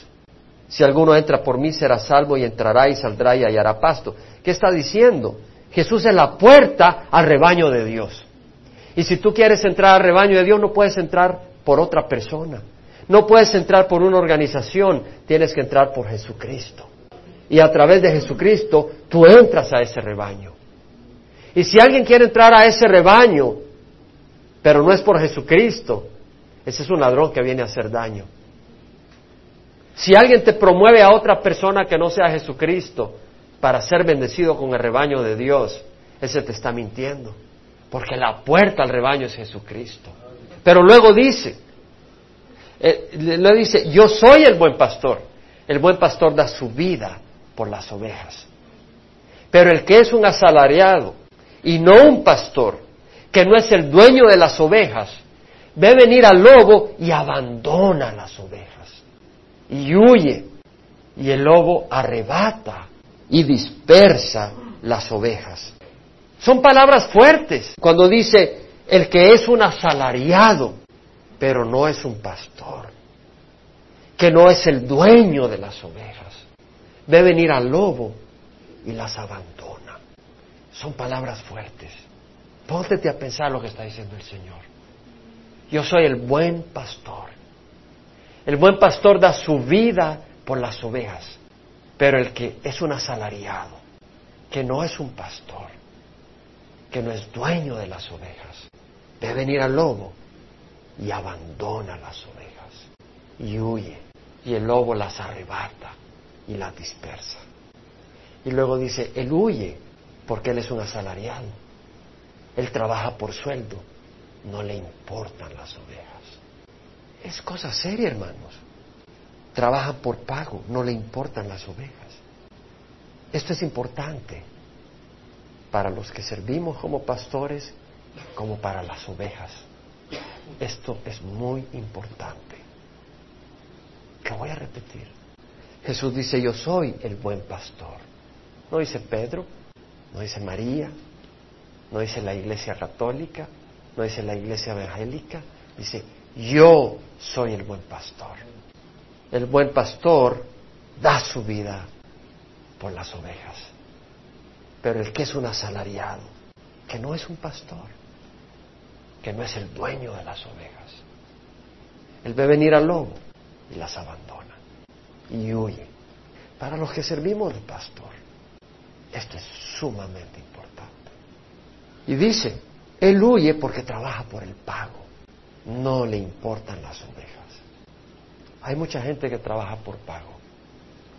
Si alguno entra por mí será salvo y entrará y saldrá y hallará pasto. ¿Qué está diciendo? Jesús es la puerta al rebaño de Dios. Y si tú quieres entrar al rebaño de Dios, no puedes entrar por otra persona. No puedes entrar por una organización, tienes que entrar por Jesucristo. Y a través de Jesucristo tú entras a ese rebaño. Y si alguien quiere entrar a ese rebaño, pero no es por Jesucristo, ese es un ladrón que viene a hacer daño. Si alguien te promueve a otra persona que no sea Jesucristo para ser bendecido con el rebaño de Dios, ese te está mintiendo, porque la puerta al rebaño es Jesucristo. Pero luego dice, eh, le dice, yo soy el buen pastor. El buen pastor da su vida por las ovejas. Pero el que es un asalariado y no un pastor, que no es el dueño de las ovejas, ve venir al lobo y abandona las ovejas y huye. Y el lobo arrebata y dispersa las ovejas. Son palabras fuertes cuando dice el que es un asalariado, pero no es un pastor, que no es el dueño de las ovejas. Ve venir al lobo y las abandona. Son palabras fuertes. Póntete a pensar lo que está diciendo el Señor. Yo soy el buen pastor. El buen pastor da su vida por las ovejas, pero el que es un asalariado, que no es un pastor, que no es dueño de las ovejas, ve venir al lobo y abandona las ovejas y huye. Y el lobo las arrebata y las dispersa. Y luego dice, él huye porque él es un asalariado. Él trabaja por sueldo, no le importan las ovejas. Es cosa seria, hermanos. Trabaja por pago, no le importan las ovejas. Esto es importante para los que servimos como pastores, como para las ovejas. Esto es muy importante. Lo voy a repetir. Jesús dice, yo soy el buen pastor. No dice Pedro, no dice María, no dice la iglesia católica, no dice la iglesia evangélica, dice, yo soy el buen pastor. El buen pastor da su vida por las ovejas. Pero el que es un asalariado, que no es un pastor, que no es el dueño de las ovejas, él ve venir al lobo y las abandona y huye. Para los que servimos de pastor, esto es sumamente importante. Y dice, él huye porque trabaja por el pago no le importan las ovejas. Hay mucha gente que trabaja por pago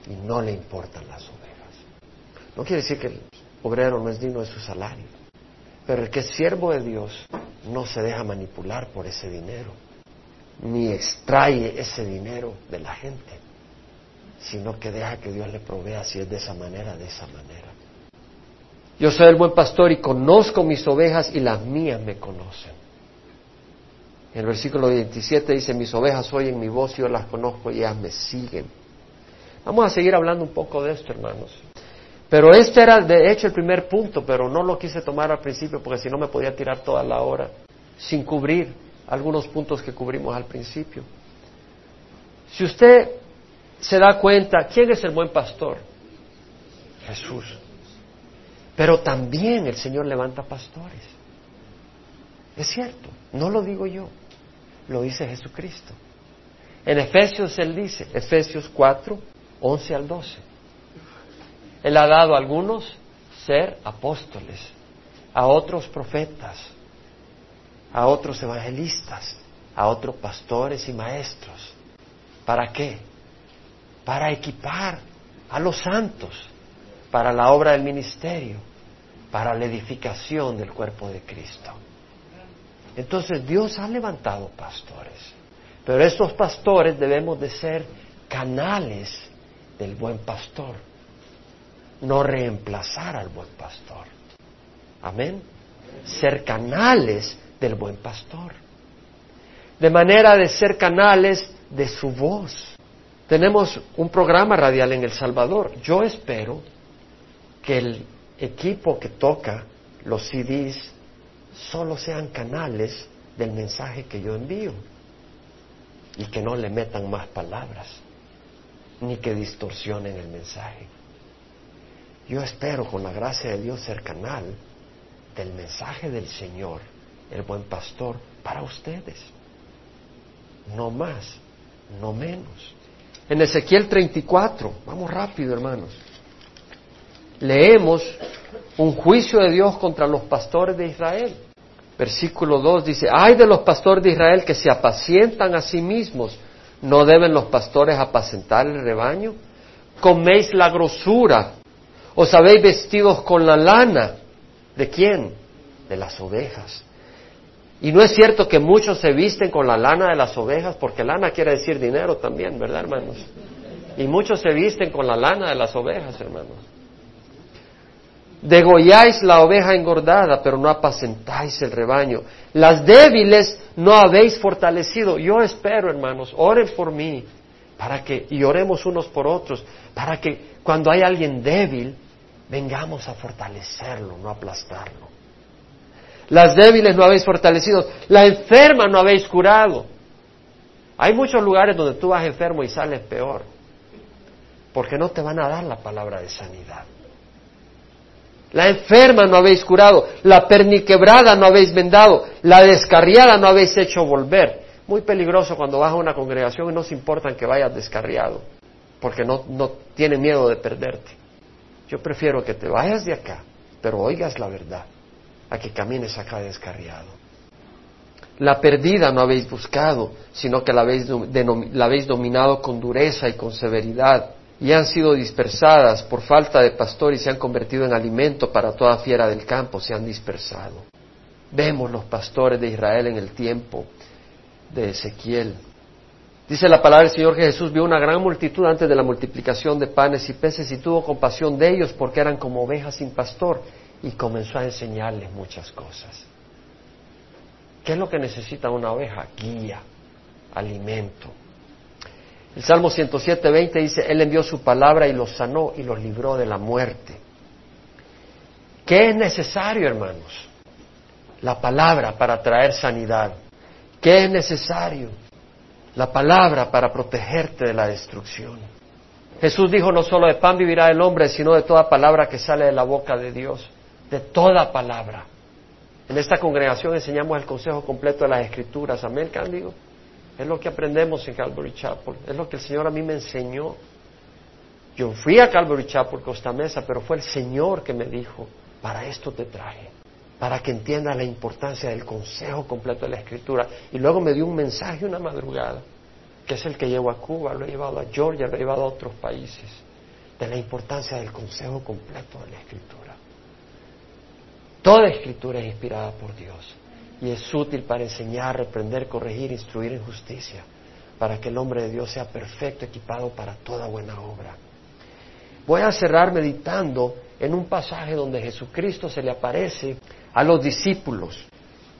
y no le importan las ovejas. No quiere decir que el obrero no es digno de su salario, pero el que es siervo de Dios no se deja manipular por ese dinero, ni extrae ese dinero de la gente, sino que deja que Dios le provea si es de esa manera, de esa manera. Yo soy el buen pastor y conozco mis ovejas y las mías me conocen. El versículo 27 dice, mis ovejas oyen mi voz, yo las conozco y ellas me siguen. Vamos a seguir hablando un poco de esto, hermanos. Pero este era, de hecho, el primer punto, pero no lo quise tomar al principio porque si no me podía tirar toda la hora sin cubrir algunos puntos que cubrimos al principio. Si usted se da cuenta, ¿quién es el buen pastor? Jesús. Pero también el Señor levanta pastores. Es cierto, no lo digo yo lo dice Jesucristo. En Efesios Él dice, Efesios 4, 11 al 12. Él ha dado a algunos ser apóstoles, a otros profetas, a otros evangelistas, a otros pastores y maestros. ¿Para qué? Para equipar a los santos para la obra del ministerio, para la edificación del cuerpo de Cristo. Entonces Dios ha levantado pastores, pero estos pastores debemos de ser canales del buen pastor, no reemplazar al buen pastor. Amén. Ser canales del buen pastor. De manera de ser canales de su voz. Tenemos un programa radial en El Salvador. Yo espero que el equipo que toca los CDs solo sean canales del mensaje que yo envío y que no le metan más palabras ni que distorsionen el mensaje. Yo espero con la gracia de Dios ser canal del mensaje del Señor, el buen pastor, para ustedes. No más, no menos. En Ezequiel 34, vamos rápido hermanos, leemos un juicio de Dios contra los pastores de Israel. Versículo 2 dice, ay de los pastores de Israel que se apacientan a sí mismos, ¿no deben los pastores apacentar el rebaño? Coméis la grosura, os habéis vestidos con la lana. ¿De quién? De las ovejas. Y no es cierto que muchos se visten con la lana de las ovejas, porque lana quiere decir dinero también, ¿verdad, hermanos? Y muchos se visten con la lana de las ovejas, hermanos. Degolláis la oveja engordada, pero no apacentáis el rebaño. Las débiles no habéis fortalecido. Yo espero, hermanos, oren por mí, para que, y oremos unos por otros, para que cuando hay alguien débil, vengamos a fortalecerlo, no aplastarlo. Las débiles no habéis fortalecido, la enferma no habéis curado. Hay muchos lugares donde tú vas enfermo y sales peor, porque no te van a dar la palabra de sanidad. La enferma no habéis curado, la perniquebrada no habéis vendado, la descarriada no habéis hecho volver. Muy peligroso cuando vas a una congregación y no se importa que vayas descarriado, porque no, no tiene miedo de perderte. Yo prefiero que te vayas de acá, pero oigas la verdad, a que camines acá descarriado. La perdida no habéis buscado, sino que la habéis, la habéis dominado con dureza y con severidad y han sido dispersadas por falta de pastor y se han convertido en alimento para toda fiera del campo, se han dispersado. Vemos los pastores de Israel en el tiempo de Ezequiel. Dice la palabra del Señor que Jesús vio una gran multitud antes de la multiplicación de panes y peces y tuvo compasión de ellos porque eran como ovejas sin pastor y comenzó a enseñarles muchas cosas. ¿Qué es lo que necesita una oveja? Guía, alimento, el Salmo 107, 20 dice, Él envió su palabra y los sanó y los libró de la muerte. ¿Qué es necesario, hermanos? La palabra para traer sanidad. ¿Qué es necesario? La palabra para protegerte de la destrucción. Jesús dijo, no solo de pan vivirá el hombre, sino de toda palabra que sale de la boca de Dios. De toda palabra. En esta congregación enseñamos el consejo completo de las escrituras. Amén, Cándido. Es lo que aprendemos en Calvary Chapel. Es lo que el Señor a mí me enseñó. Yo fui a Calvary Chapel Costa Mesa, pero fue el Señor que me dijo, para esto te traje, para que entiendas la importancia del consejo completo de la Escritura. Y luego me dio un mensaje una madrugada, que es el que llevo a Cuba, lo he llevado a Georgia, lo he llevado a otros países, de la importancia del consejo completo de la Escritura. Toda Escritura es inspirada por Dios y es útil para enseñar, reprender, corregir, instruir en justicia, para que el hombre de Dios sea perfecto, equipado para toda buena obra. Voy a cerrar meditando en un pasaje donde Jesucristo se le aparece a los discípulos.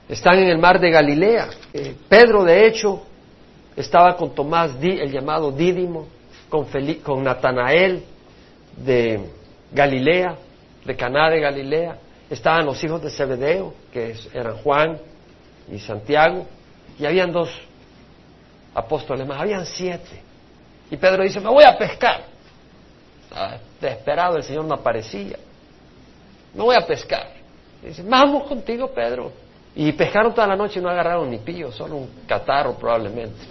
Están en el mar de Galilea. Eh, Pedro, de hecho, estaba con Tomás, el llamado Dídimo, con, con Natanael de Galilea, de Caná de Galilea. Estaban los hijos de Zebedeo, que eran Juan y Santiago, y habían dos apóstoles más, habían siete. Y Pedro dice, me voy a pescar. desesperado, el Señor no aparecía. Me voy a pescar. Dice, vamos contigo, Pedro. Y pescaron toda la noche y no agarraron ni pillo, solo un catarro probablemente.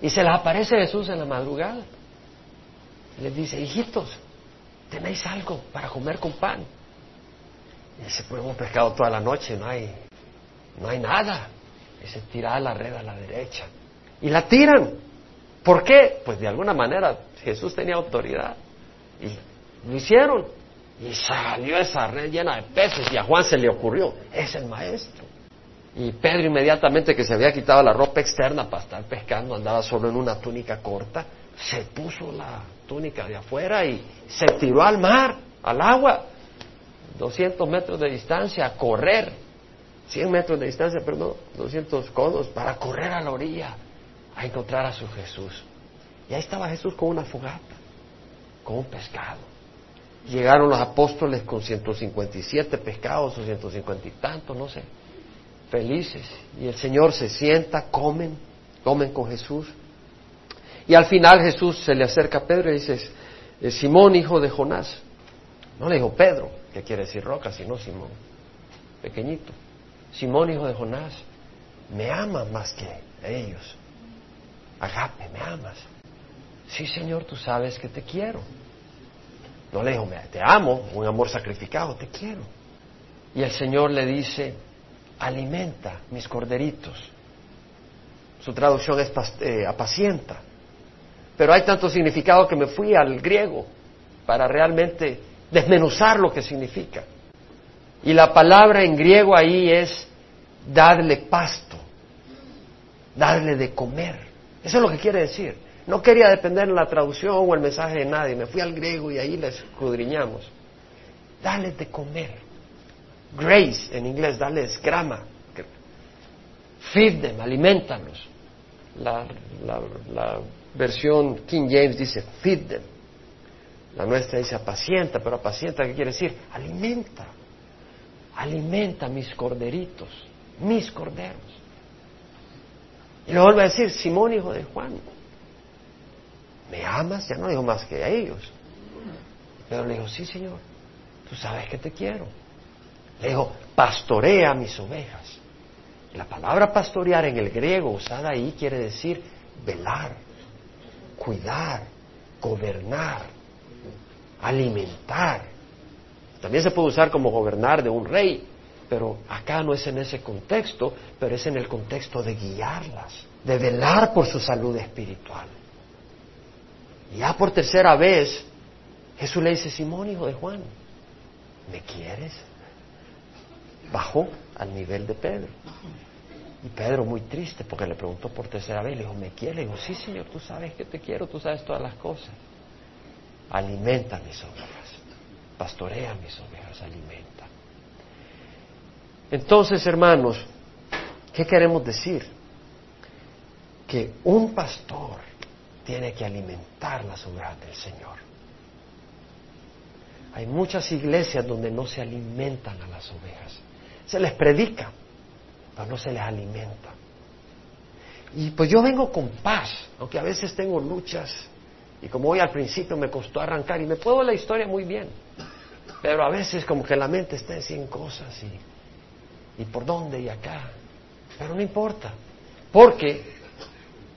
Y se les aparece Jesús en la madrugada. les dice, hijitos, ¿tenéis algo para comer con pan? Y dice, pues hemos pescado toda la noche, no hay no hay nada. Dice, tira la red a la derecha. Y la tiran. ¿Por qué? Pues de alguna manera Jesús tenía autoridad. Y lo hicieron. Y salió esa red llena de peces y a Juan se le ocurrió, es el maestro. Y Pedro inmediatamente que se había quitado la ropa externa para estar pescando, andaba solo en una túnica corta, se puso la túnica de afuera y se tiró al mar, al agua, 200 metros de distancia, a correr. 100 metros de distancia, perdón, 200 codos, para correr a la orilla a encontrar a su Jesús. Y ahí estaba Jesús con una fogata, con un pescado. Llegaron los apóstoles con 157 pescados o 150 y tantos, no sé, felices. Y el Señor se sienta, comen, comen con Jesús. Y al final Jesús se le acerca a Pedro y dice, Simón, hijo de Jonás. No le dijo Pedro, que quiere decir roca, sino Simón, pequeñito. Simón, hijo de Jonás, me amas más que ellos. Agape, me amas. Sí, Señor, tú sabes que te quiero. No le dijo, te amo, un amor sacrificado, te quiero. Y el Señor le dice, alimenta mis corderitos. Su traducción es eh, apacienta. Pero hay tanto significado que me fui al griego para realmente desmenuzar lo que significa. Y la palabra en griego ahí es darle pasto, darle de comer. Eso es lo que quiere decir. No quería depender de la traducción o el mensaje de nadie. Me fui al griego y ahí le escudriñamos. Dale de comer. Grace en inglés, dale grama. Feed them, alimentalos. La, la versión King James dice feed them. La nuestra dice apacienta, pero apacienta, ¿qué quiere decir? Alimenta. Alimenta mis corderitos, mis corderos. Y luego vuelve a decir, Simón, hijo de Juan, ¿me amas? Ya no dijo más que a ellos. Pero le dijo, sí, Señor, tú sabes que te quiero. Le dijo, pastorea mis ovejas. La palabra pastorear en el griego usada ahí quiere decir velar, cuidar, gobernar, alimentar. También se puede usar como gobernar de un rey, pero acá no es en ese contexto, pero es en el contexto de guiarlas, de velar por su salud espiritual. Y ya por tercera vez, Jesús le dice, Simón, hijo de Juan, ¿me quieres? Bajó al nivel de Pedro. Y Pedro muy triste porque le preguntó por tercera vez, le dijo, ¿me quieres? Le dijo, sí, Señor, tú sabes que te quiero, tú sabes todas las cosas. Alimenta mis ovejas, pastorea mis ovejas, alimenta. Entonces, hermanos, ¿qué queremos decir? Que un pastor tiene que alimentar las ovejas del Señor. Hay muchas iglesias donde no se alimentan a las ovejas. Se les predica, pero no se les alimenta. Y pues yo vengo con paz, aunque a veces tengo luchas. Y como hoy al principio me costó arrancar, y me puedo la historia muy bien, pero a veces como que la mente está en cien cosas y, y por dónde y acá. Pero no importa, porque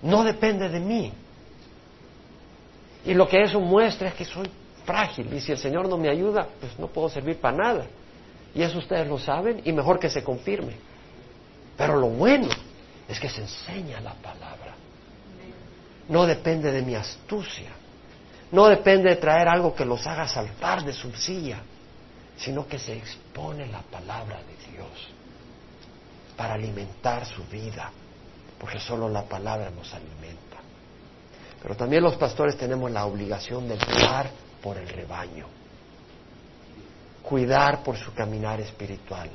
no depende de mí. Y lo que eso muestra es que soy frágil y si el Señor no me ayuda, pues no puedo servir para nada. Y eso ustedes lo saben y mejor que se confirme. Pero lo bueno es que se enseña la palabra. No depende de mi astucia. No depende de traer algo que los haga saltar de su silla, sino que se expone la palabra de Dios para alimentar su vida, porque solo la palabra nos alimenta. Pero también los pastores tenemos la obligación de cuidar por el rebaño, cuidar por su caminar espiritual.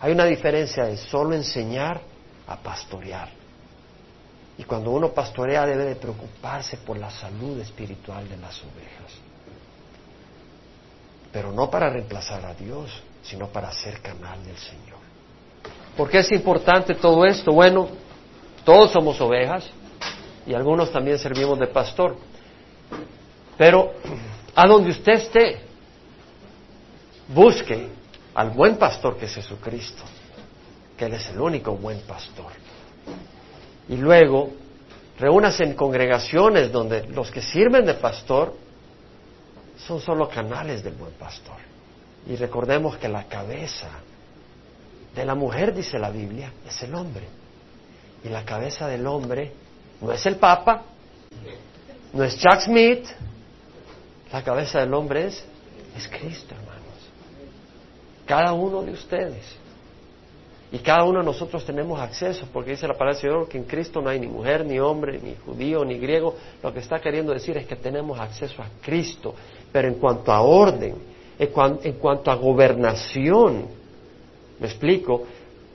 Hay una diferencia de solo enseñar a pastorear. Y cuando uno pastorea debe de preocuparse por la salud espiritual de las ovejas. Pero no para reemplazar a Dios, sino para ser canal del Señor. ¿Por qué es importante todo esto? Bueno, todos somos ovejas, y algunos también servimos de pastor. Pero a donde usted esté, busque al buen pastor que es Jesucristo, que Él es el único buen pastor. Y luego, reúnase en congregaciones donde los que sirven de pastor son solo canales del buen pastor. Y recordemos que la cabeza de la mujer, dice la Biblia, es el hombre. Y la cabeza del hombre no es el Papa, no es Chuck Smith, la cabeza del hombre es, es Cristo, hermanos. Cada uno de ustedes. Y cada uno de nosotros tenemos acceso, porque dice la palabra del Señor que en Cristo no hay ni mujer, ni hombre, ni judío, ni griego. Lo que está queriendo decir es que tenemos acceso a Cristo. Pero en cuanto a orden, en, cuanto a gobernación, me explico,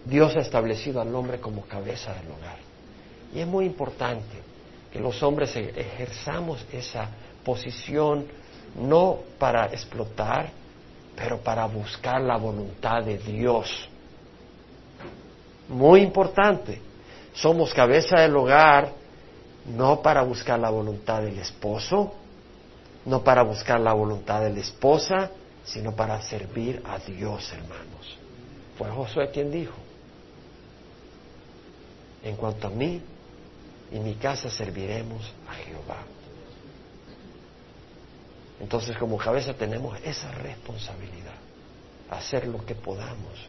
Dios ha establecido al hombre como cabeza del hogar. Y es muy importante que los hombres e-, ejerzamos esa posición no para explotar, pero para buscar la voluntad de Dios. Muy importante. Somos cabeza del hogar no para buscar la voluntad del esposo, no para buscar la voluntad de la esposa, sino para servir a Dios, hermanos. Fue Josué quien dijo, en cuanto a mí, en mi casa serviremos a Jehová. Entonces como cabeza tenemos esa responsabilidad. hacer lo que podamos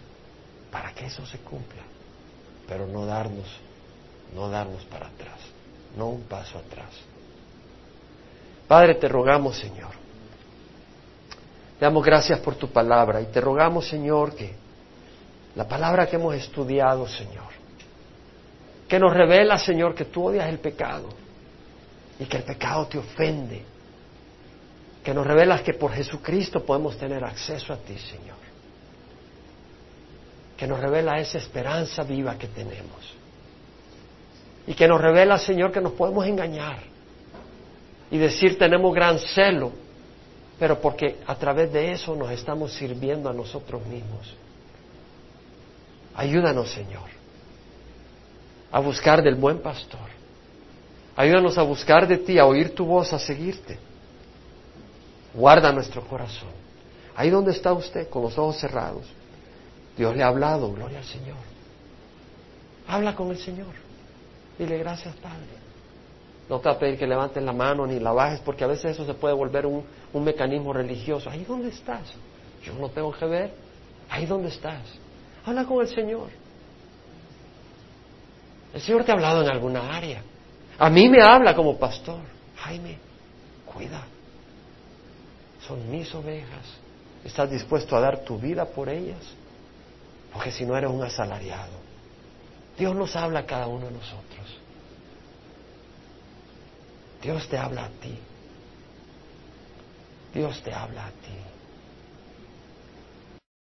para que eso se cumpla, pero no darnos, no darnos para atrás, no un paso atrás. Padre, te rogamos, Señor, te damos gracias por tu palabra y te rogamos, Señor, que la palabra que hemos estudiado, Señor, que nos revela, Señor, que tú odias el pecado y que el pecado te ofende, que nos revelas que por Jesucristo podemos tener acceso a ti, Señor que nos revela esa esperanza viva que tenemos. Y que nos revela, Señor, que nos podemos engañar y decir tenemos gran celo, pero porque a través de eso nos estamos sirviendo a nosotros mismos. Ayúdanos, Señor, a buscar del buen pastor. Ayúdanos a buscar de ti, a oír tu voz, a seguirte. Guarda nuestro corazón. Ahí donde está usted, con los ojos cerrados. Dios le ha hablado, gloria al Señor. Habla con el Señor. Dile gracias, Padre. No te va a pedir que levantes la mano ni la bajes, porque a veces eso se puede volver un, un mecanismo religioso. Ahí donde estás. Yo no tengo que ver. Ahí donde estás. Habla con el Señor. El Señor te ha hablado en alguna área. A mí me habla como pastor. Jaime, cuida. Son mis ovejas. ¿Estás dispuesto a dar tu vida por ellas? Porque si no eres un asalariado. Dios nos habla a cada uno de nosotros. Dios te habla a ti. Dios te habla a ti.